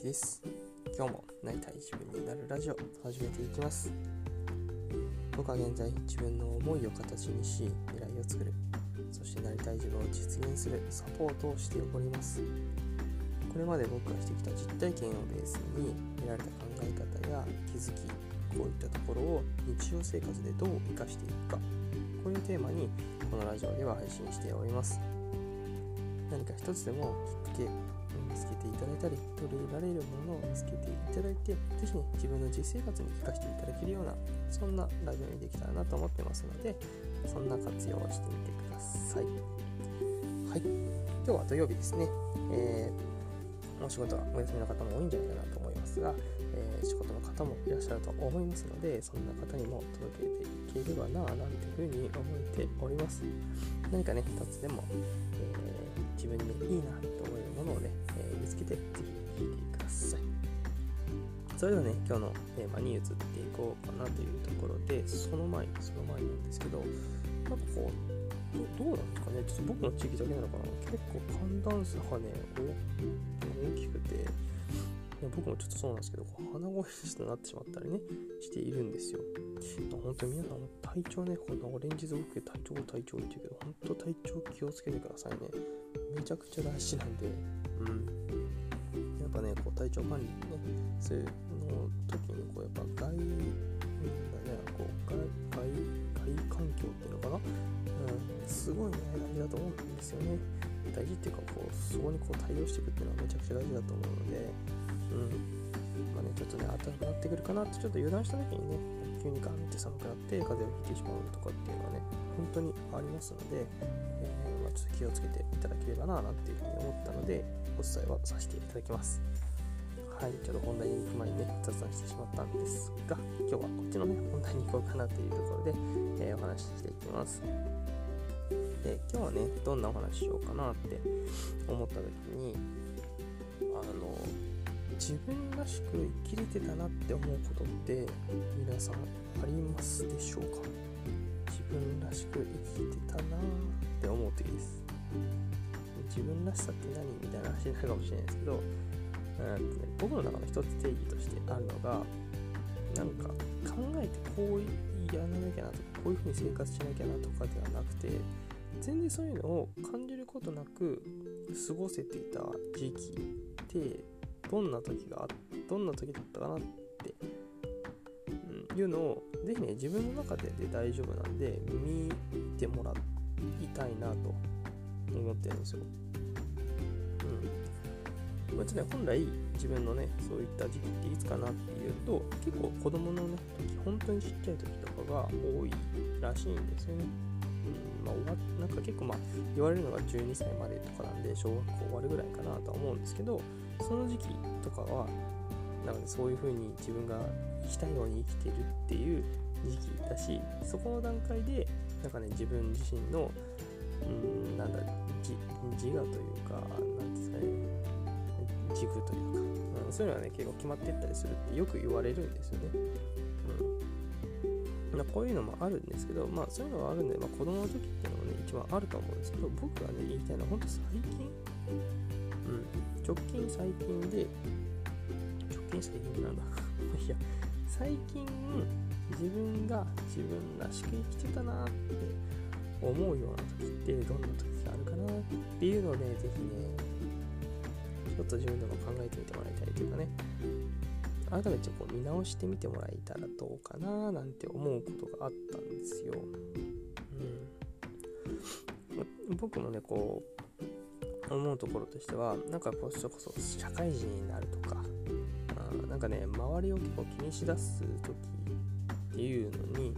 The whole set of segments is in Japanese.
きです。今日もなりたい自分になるラジオ始めていきます。僕は現在自分の思いを形にし未来を作る。そしてなりたい自分を実現する。サポートをしております。これまで僕がしてきた実体験をベースに得られた考え方や気づきこういったところを日常生活でどう生かしていくか。こういうテーマにこのラジオでは配信しております。何か一つでもきっかけ見つけていただいたり取り入れられるものを見つけていただいて是非ね自分の実生活に生かしていただけるようなそんなラジオにできたらなと思ってますのでそんな活用をしてみてください。はい。今日は土曜日ですね、えー、お仕事はお休みの方も多いんじゃないかなと思いますが、えー、仕事の方もいらっしゃると思いますのでそんな方にも届けていければななんていうふうに思っております。何かね一つでも、えー、自分にいいなものをねつけてぜひ聴いてください。それではね今日のテーマに移っていこうかなというところでその前にその前なんですけどなんかこうどうなんですかね。ちょっと僕の地域だけなのかな。結構寒暖差がね大きくて僕もちょっとそうなんですけど鼻声になってしまったりねしているんですよ。本当に皆さん体調ねこんなオレンジズ僕体調体調って言うけど本当体調気をつけてくださいね。めちゃくちゃ大事なんで。うん。っぱねこう体調管理ねするの時にこうやっぱ外、うんだね、こう外外外環境っていうのかな、うん、すごいね大事だと思うんですよね。大事っていうかこうそこにこう対応していくっていうのはめちゃくちゃ大事だと思うのでうん。まあねちょっとね暖かくなってくるかなってちょっと油断した時にね急にガンって寒くなって風邪をひいてしまうとかっていうのはね本当にありますので、えー、まあ、ちょっと気をつけていただければななんていうふうに思ったのでお伝えはさせていただきます。はい、ちょっと本題に行く前にね、雑談してしまったんですが、今日はこっちのね、本題に行こうかなというところで、えー、お話ししていきます。で、今日はね、どんなお話しようかなって思った時に、あの、自分らしく生きれてたなって思うことって皆さんありますでしょうか？自分らしく生きてたなって思う時です。自分らしさって何みたいな話になるかもしれないですけど、うん、僕の中の一つ定義としてあるのがなんか考えてこうやらなきゃなとかこういうふうに生活しなきゃなとかではなくて全然そういうのを感じることなく過ごせていた時期ってどんな時がどんな時だったかなって、うん、いうのをぜひね自分の中でで大丈夫なんで見てもらいたいなと思ってるんですよ。うんまあ、ね、本来自分のね、そういった時期っていつかなっていうと、結構子供のね、時、本当にちっちゃい時とかが多いらしいんですよね。うん、まあ、なんか結構まあ、言われるのが12歳までとかなんで、小学校終わるぐらいかなとは思うんですけど、その時期とかは、なんかね、そういう風に自分が生きたいように生きてるっていう時期だし、そこの段階で、なんかね、自分自身の、うん、なんだ、自自我というか、なんですかね、軸というか、うん、そういうのはね結構決まっていったりするってよく言われるんですよね。うんまあ、こういうのもあるんですけど、まあそういうのはあるんで、まあ、子供の時っていうのもね一番あると思うんですけど僕がね言いたいのは本当最近、うん、直近最近で直近最近なんだ。いや最近自分が自分らしく生きてたなって思うような時ってどんな時があるかなっていうのをねぜひねちょっと自分でも考えてみてもらいたいというかね。改めてこう見直してみてもらえたらどうかななんて思うことがあったんですよ。うん、僕もねこう思うところとしてはなんかこうそこそ社会人になるとかあなんかね周りを結構気にしだす時っていうのに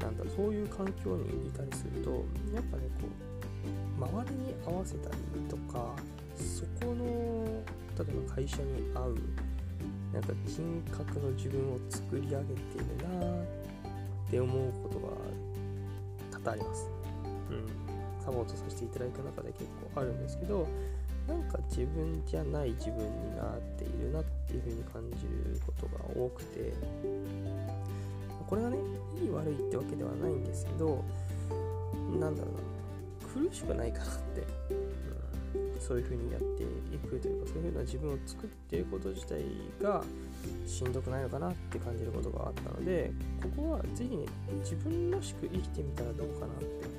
なんだそういう環境にいたりするとやっぱねこう周りに合わせたりとかそこの例えば会社に合うなんか人格の自分を作り上げているなって思うことが多々あります。うん。サポートさせていただく中で結構あるんですけど、なんか自分じゃない自分になっているなっていう風に感じることが多くて、これがね、いい悪いってわけではないんですけど、なんだろうな、苦しくないかなってそういう風にやっていくというかそういう風な自分を作っていること自体がしんどくないのかなって感じることがあったのでここは是非ね自分らしく生きてみたらどうかなって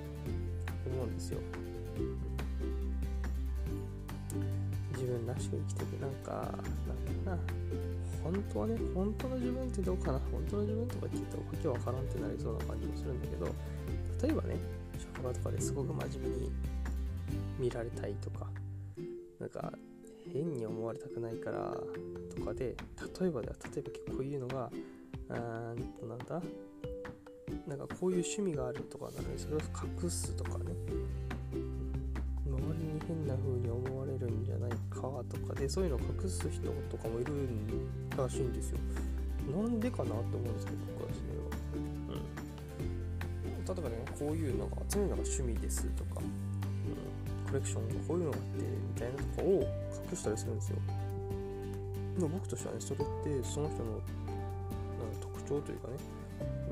思うんですよ。自分らしく生きていくなんかなんだな。本当はね本当の自分ってどうかな。本当の自分とか聞いたらわけわからんってなりそうな感じもするんだけど例えばね職場とかですごく真面目に見られたいとかなんか変に思われたくないからとかで例えばでは例えば結構言うのがあーとなんだ？なんかこういう趣味があるとかなのにそれを隠すとかね。周りに変な風に思われるんじゃないかとかでそういうのを隠す人とかもいるらしいんですよ。なんでかなって思うんですけど僕はそれは。うん。例えばねこういうのが集めるのが趣味ですとか、うん、コレクションがこういうのがあってみたいなとかを隠したりするんですよ。でも僕としてはねそれってその人の特徴というかね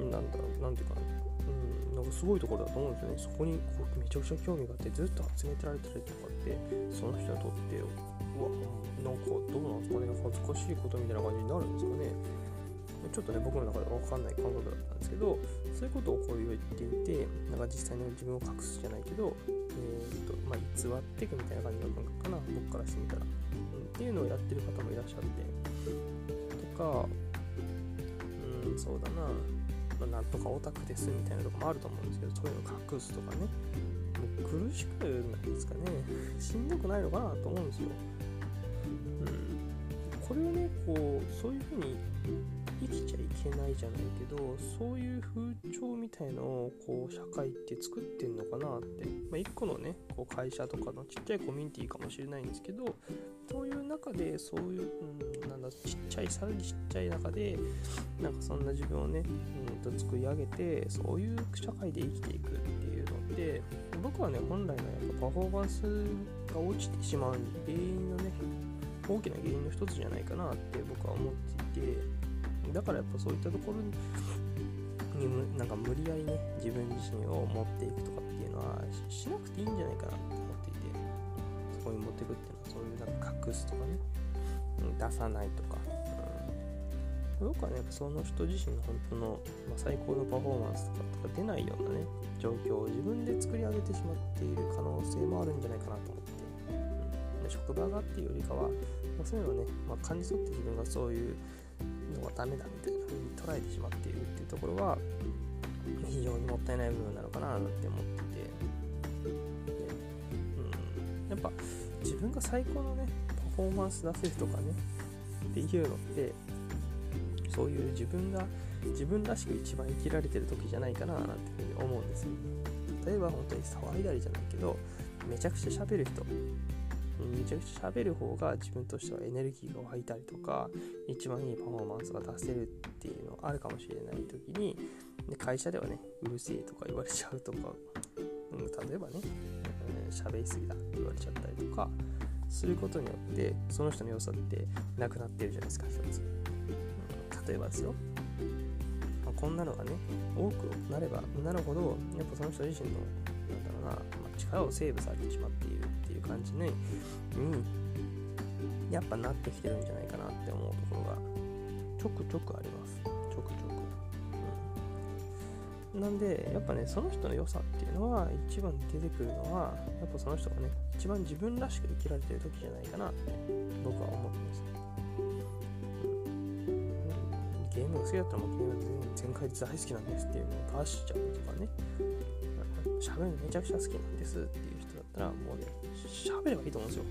なんだろうなんていうかなうんなんかすごいところだと思うんですよね。そこにこうめちゃくちゃ興味があってずっと集めてられたりとかってその人にとってうわなんかどうなんですかね。恥ずかしいことみたいな感じになるんですかね。ちょっとね僕の中では分かんない感覚だったんですけどそういうことをこう言っていてなんか実際に自分を隠すじゃないけど、えーとまあ、偽っていくみたいな感じの感覚かな僕からしてみたら、うん、っていうのをやってる方もいらっしゃって。とかうんそうだな。まなんとかオタクですみたいなとこもあると思うんですけどそういうの隠すとかね。もう苦しくないですかね。しんどくないのかなと思うんですよ、うん、これをねこうそういうふうに生きちゃいけないじゃないけどそういう風潮みたいのをこう社会って作ってんのかなって、まあ、一個のねこう会社とかのちっちゃいコミュニティかもしれないんですけどそういう中でそういう、うん、なんだちっちゃいさらにちっちゃい中でなんかそんな自分をね、うん、と作り上げてそういう社会で生きていくっていうのって僕はね本来のやっぱパフォーマンスが落ちてしまう原因のね大きな原因の一つじゃないかなって僕は思っていて。だからやっぱそういったところにになんか無理やりね自分自身を持っていくとかっていうのはしなくていいんじゃないかなって思っていてそこに持っていくっていうのはそういうなんか隠すとかね、うん、出さないとか、うん、僕はねその人自身の本当の、まあ、最高のパフォーマンスとかとか出ないようなね状況を自分で作り上げてしまっている可能性もあるんじゃないかなと思って、うん、職場がっていうよりかは、まあ、そういうのをね、まあ、感じ取って自分がそういうのはダメだみたいな風に捉えてしまっているっていうところは非常にもったいない部分なのかなって思ってて、うん、やっぱ自分が最高のねパフォーマンス出せるとかねっていうのってそういう自分が自分らしく一番生きられてる時じゃないかななんていうふうに思うんですよ。例えば本当に騒いだりじゃないけどめちゃくちゃ喋る人。めちゃくちゃ喋る方が自分としてはエネルギーが湧いたりとか一番いいパフォーマンスが出せるっていうのがあるかもしれない時にで会社ではねうるせえとか言われちゃうとか、うん、例えばね喋、りすぎだって言われちゃったりとかすることによってその人の良さってなくなってるじゃないですか一つ、うん、例えばですよ。こんなのがね多くなればなるほどやっぱその人自身のなんだろうな、まあ、力をセーブされてしまっている。っていう感じに、やっぱなってきてるんじゃないかなって思うところがちょくちょくあります。ちょくちょく、うん、なんでやっぱねその人の良さっていうのは一番出てくるのはやっぱその人がね一番自分らしく生きられてる時じゃないかなって僕は思ってます。ゲームが好きだったらもうゲーム全開大好きなんですっていうのを出しちゃうとかね喋るのめちゃくちゃ好きなんですっていうったらもうね喋ればいいと思うんで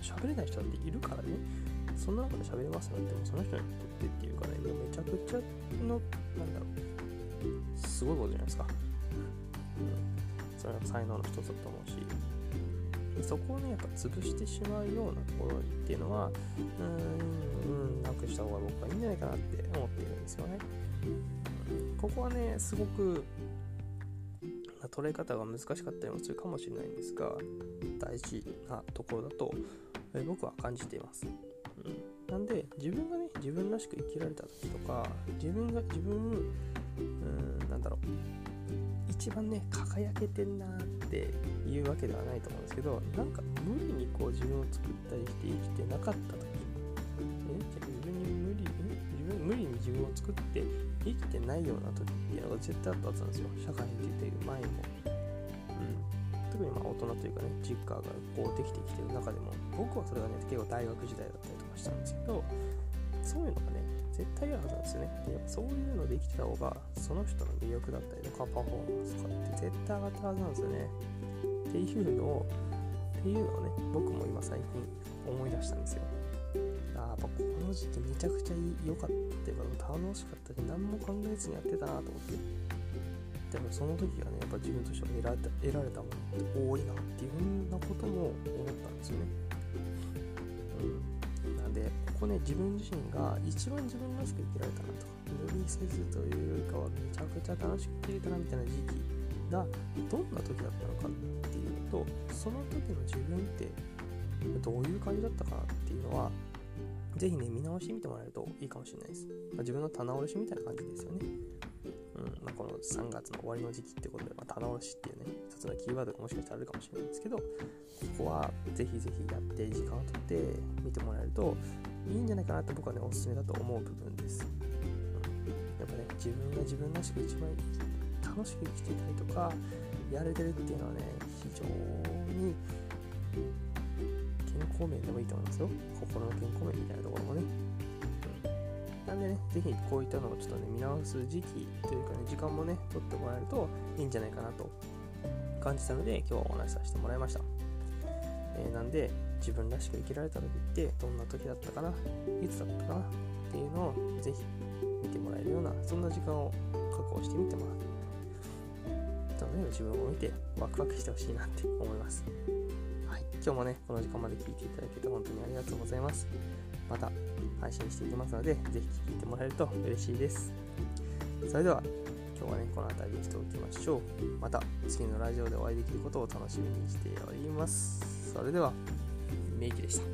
すよ。喋れない人だっているからね。そんな中で喋れますなんてもその人にとってっていうかねもうめちゃくちゃのなんだろう。すごいことじゃないですか、うん、それは才能の一つだと思うし。そこをねやっぱ潰してしまうようなところっていうのはうーんなくした方が僕はいいんじゃないかなって思っているんですよね、ここはねすごく捉え方が難しかったりもするかもしれないんですが大事なところだとえ僕は感じています、うん、なんで自分がね自分らしく生きられた時とか自分が自分うんなんだろう一番ね輝けてんなっていうわけではないと思うんですけどなんか無理にこう自分を作ったりして生きてなかった時無理に自分を作って生きてないような時っていうのが絶対あったはずなんですよ社会に出ている前も、うん、特にまあ大人というかね実家がこうできてきてる中でも僕はそれがね結構大学時代だったりとかしたんですけどそういうのがね絶対あるはずなんですよね。で、そういうのできてた方が、その人の魅力だったりとか、パフォーマンスとかって絶対上がったはずなんですよね。っていうのを、っていうのをね、僕も今最近思い出したんですよ。やっぱこの時期めちゃくちゃ良かったっていうか、楽しかったし、何も考えずにやってたなと思って。でもその時はね、やっぱ自分としては得られた得られたものって多いなっていうふうなことも思ったんですよね。うんなんでここね自分自身が一番自分らしく生きられたなとか無理せずというよりかはめちゃくちゃ楽しく生きれたなみたいな時期がどんな時だったのかっていうとその時の自分ってどういう感じだったかなっていうのはぜひね見直してみてもらえるといいかもしれないです、まあ、自分の棚卸しみたいな感じですよねうんまあ、この3月の終わりの時期ってことで、まあ、棚卸しっていうね、一つのキーワードがもしかしたらあるかもしれないんですけど、ここはぜひぜひやって時間をとって見てもらえると、いいんじゃないかなって僕はね、おすすめだと思う部分です。うん、やっぱね、自分が自分らしく一番楽しく生きていたりとか、やれてるっていうのはね、非常に康面でもいいと思いますよ。心の健康面みたいなところもね。うん、なんでね、ぜひこういったのをちょっとね、見直す時期というかね、時間もね、取ってもらえるといいんじゃないかなと感じたので、今日はお話しさせてもらいました。えー、なんで、自分らしく生きられた時ってどんな時だったかないつだったかなっていうのをぜひ見てもらえるようなそんな時間を確保してみてもらうその自分を見てワクワクしてほしいなって思いますはい。今日もねこの時間まで聞いていただけて本当にありがとうございます。また配信していきますのでぜひ聞いてもらえると嬉しいです。それでは今日はねこの辺りにしておきましょう。また次のラジオでお会いできることを楽しみにしております。それではメイキでした。